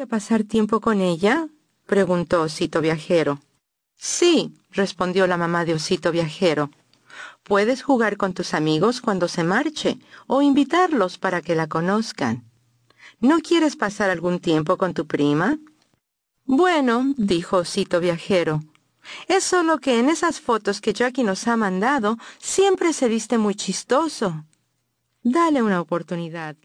que pasar tiempo con ella? preguntó Osito Viajero. Sí, respondió la mamá de Osito Viajero. Puedes jugar con tus amigos cuando se marche o invitarlos para que la conozcan. ¿No quieres pasar algún tiempo con tu prima? Bueno, dijo Osito Viajero. Es solo que en esas fotos que Jackie nos ha mandado siempre se viste muy chistoso. Dale una oportunidad.